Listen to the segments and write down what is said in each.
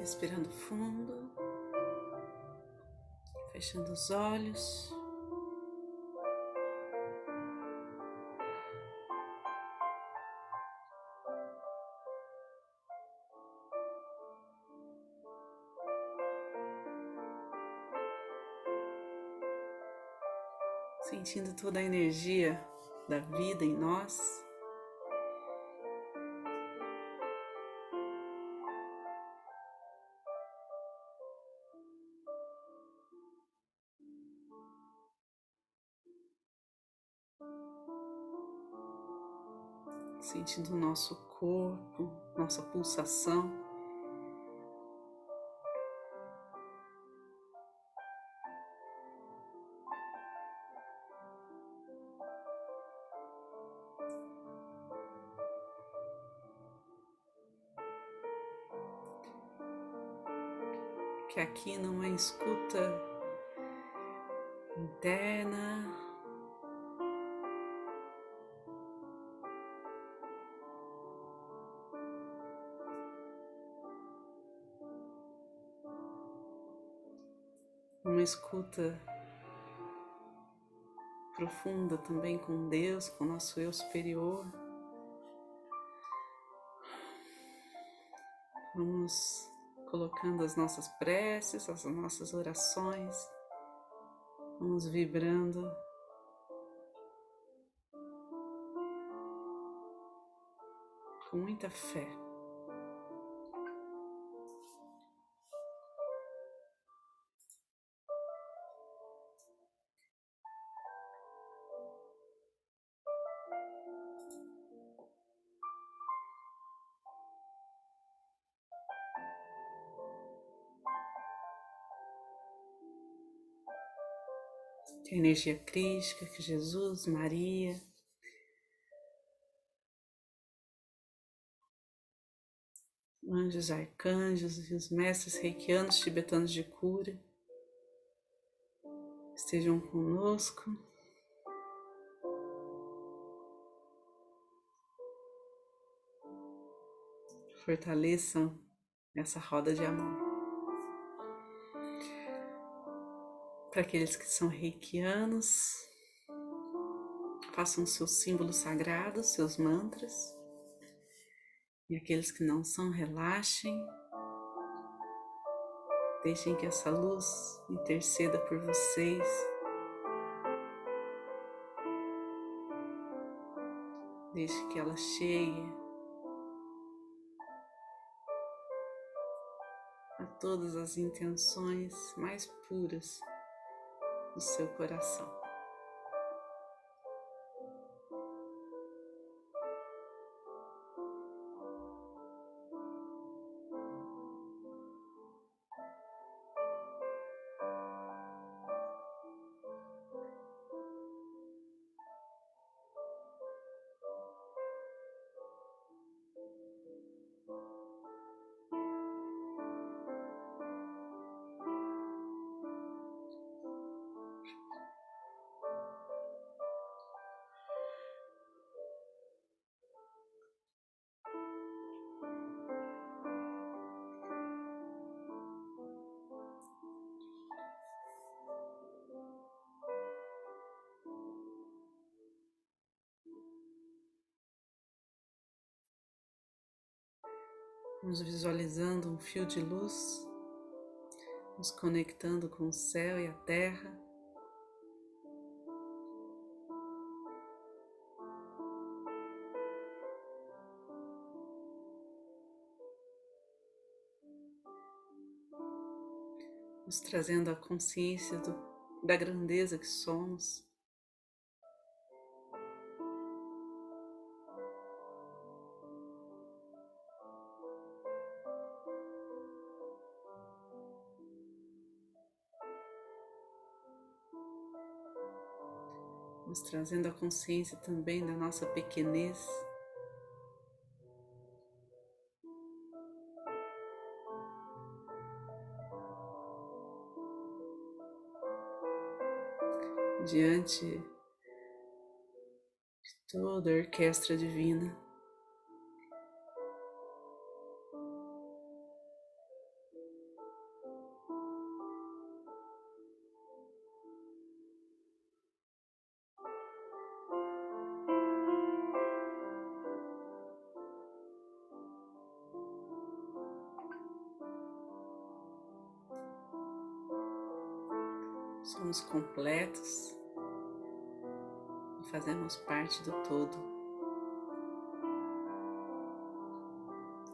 Respirando fundo, fechando os olhos. Sentindo toda a energia da vida em nós. Sentindo o nosso corpo, nossa pulsação. Que aqui numa escuta interna, uma escuta profunda também com Deus, com nosso eu superior. Vamos colocando as nossas preces, as nossas orações, vamos vibrando. Com muita fé. Energia crística, que Jesus, Maria, anjos, arcanjos e os mestres reikianos tibetanos de cura estejam conosco. Fortaleçam essa roda de amor. Para aqueles que são reikianos, façam seus símbolos sagrados, seus mantras. E aqueles que não são, relaxem. Deixem que essa luz interceda por vocês. Deixe que ela cheie a todas as intenções mais puras do seu coração. Vamos visualizando um fio de luz, nos conectando com o céu e a terra. Nos trazendo a consciência do, da grandeza que somos. Nos trazendo a consciência também da nossa pequenez. Diante de toda a orquestra divina. Somos completos e fazemos parte do todo.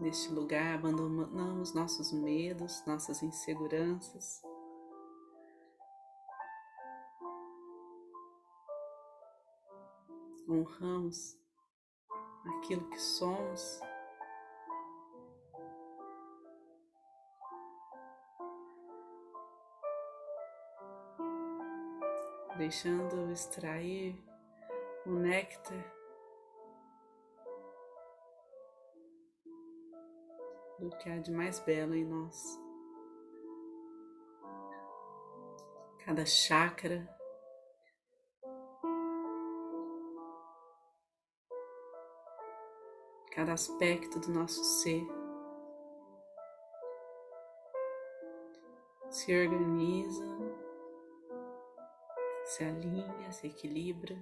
Neste lugar, abandonamos nossos medos, nossas inseguranças. Honramos aquilo que somos deixando extrair o néctar do que há de mais belo em nós. Cada chácara cada aspecto do nosso ser se organiza se alinha, se equilibra.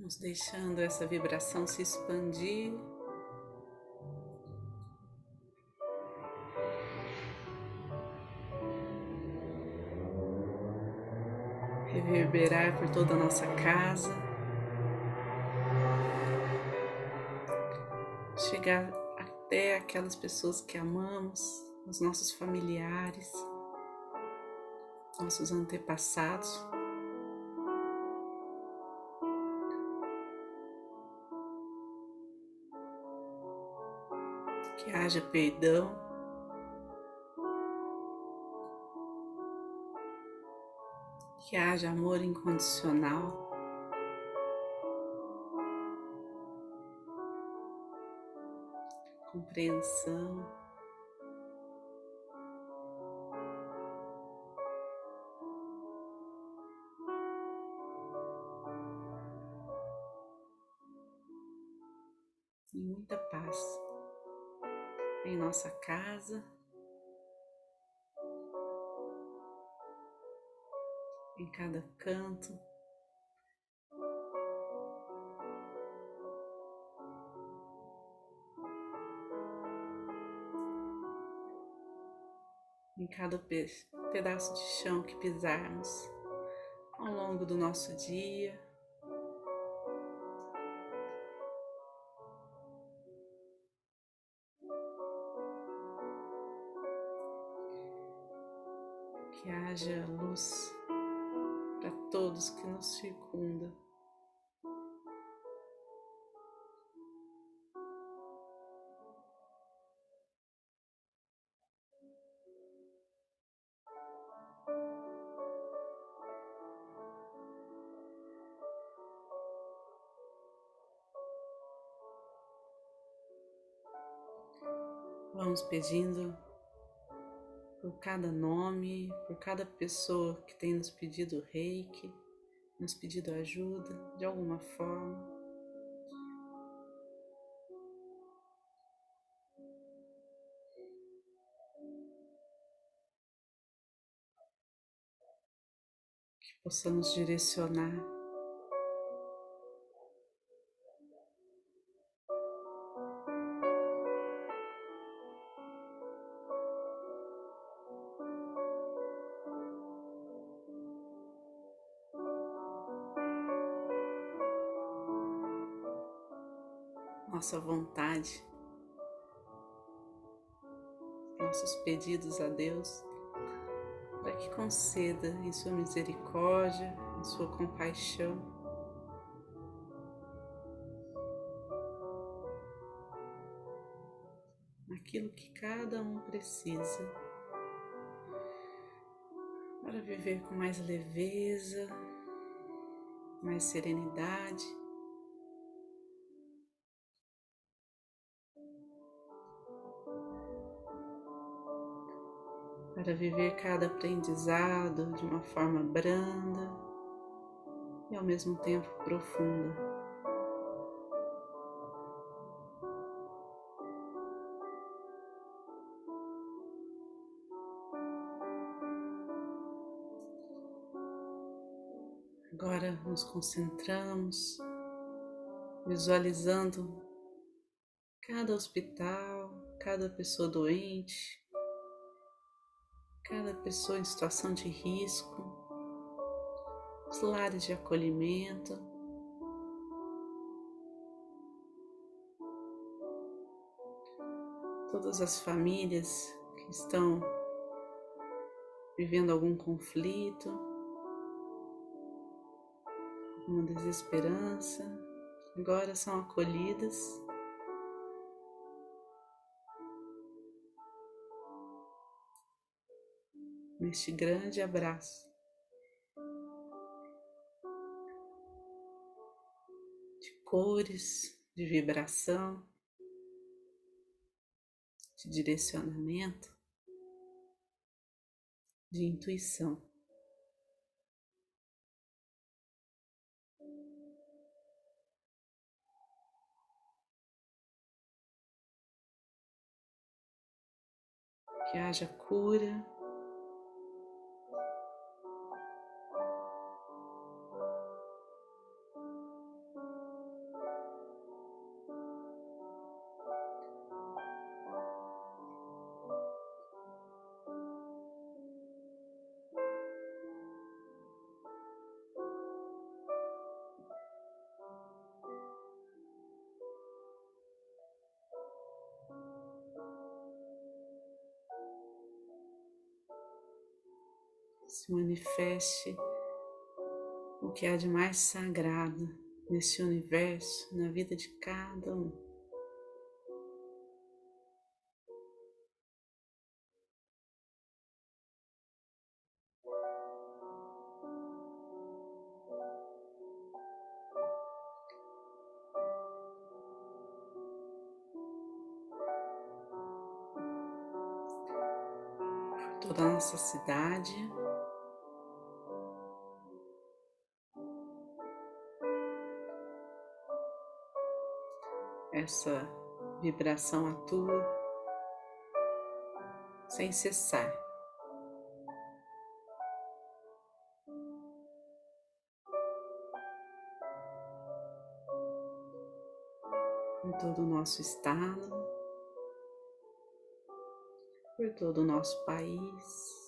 Vamos deixando essa vibração se expandir. Reverberar por toda a nossa casa. Chegar até aquelas pessoas que amamos, os nossos familiares, nossos antepassados. Que haja perdão. Que haja amor incondicional. Compreensão. Casa, em cada canto. Em cada pedaço de chão que pisarmos ao longo do nosso dia. Circundam. Vamos pedindo por cada nome, por cada pessoa que tem nos pedido reiki, nos pedido ajuda de alguma forma. Que possamos direcionar nossa vontade, nossos pedidos a Deus, para que conceda em Sua misericórdia, em Sua compaixão, aquilo que cada um precisa para viver com mais leveza, mais serenidade para viver cada aprendizado de uma forma branda, e ao mesmo tempo profunda. Agora nos concentramos, visualizando cada hospital, cada pessoa doente, cada pessoa em situação de risco, os lares de acolhimento. Todas as famílias que estão vivendo algum conflito, uma desesperança, agora são acolhidas. Neste grande abraço de cores, de vibração, de direcionamento, de intuição. que haja cura. Se manifeste o que há de mais sagrado nesse universo, na vida de cada um. toda a nossa cidade. Essa vibração atua sem cessar. Em todo o nosso estado, por todo o nosso país.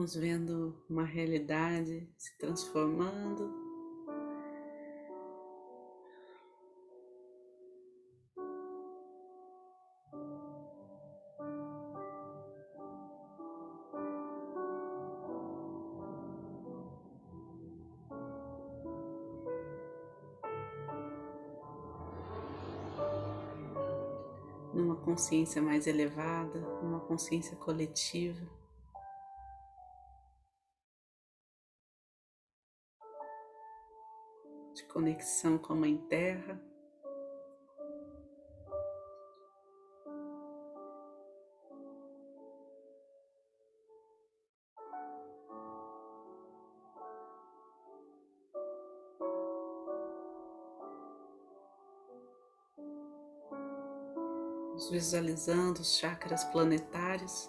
Vamos vendo uma realidade se transformando. Numa consciência mais elevada, numa consciência coletiva. Conexão com a Mãe Terra. Visualizando os chakras planetários.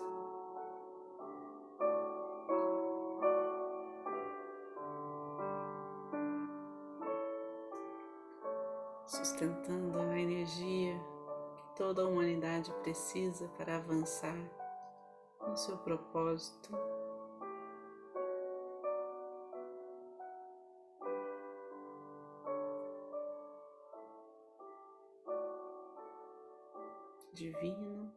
Precisa para avançar no seu propósito. Divino,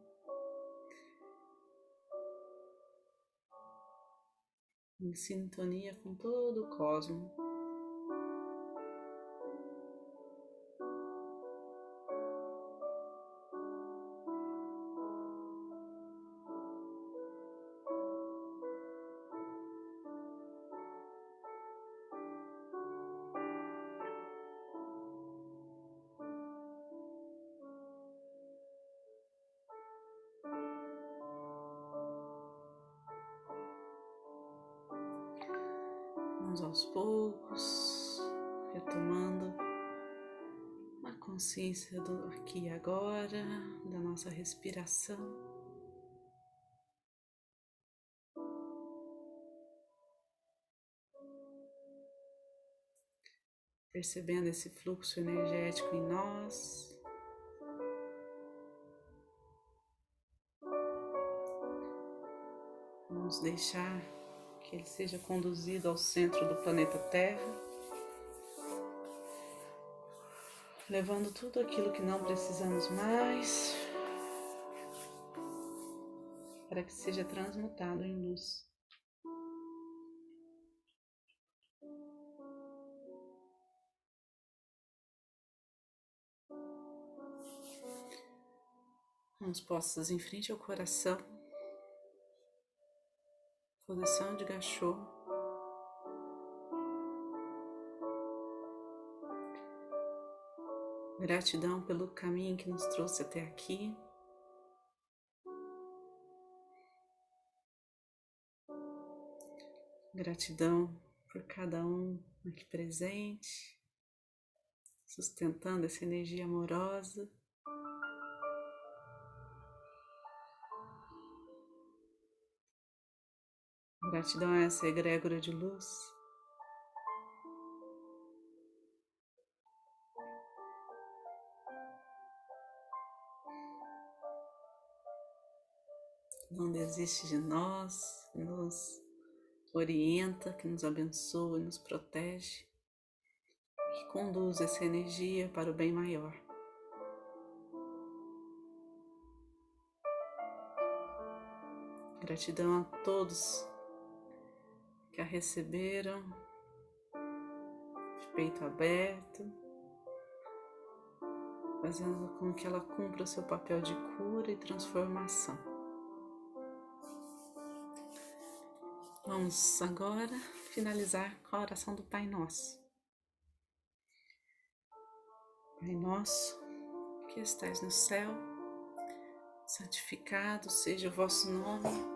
em sintonia com todo o cosmos. Poucos, retomando a consciência do aqui e agora, da nossa respiração. Percebendo esse fluxo energético em nós. Vamos deixar que ele seja conduzido ao centro do planeta Terra, levando tudo aquilo que não precisamos mais para que seja transmutado em luz. Mãos postas em frente ao coração. Posição de gachô. Gratidão pelo caminho que nos trouxe até aqui. Gratidão por cada um aqui presente, sustentando essa energia amorosa. Gratidão a essa egrégora de luz. Não desiste de nós, nos orienta, que nos abençoa, nos protege, que conduz essa energia para o bem maior. Gratidão a todos que a receberam de peito aberto, fazendo com que ela cumpra o seu papel de cura e transformação. Vamos agora finalizar com a oração do Pai Nosso. Pai Nosso, que estais no céu, santificado seja o vosso nome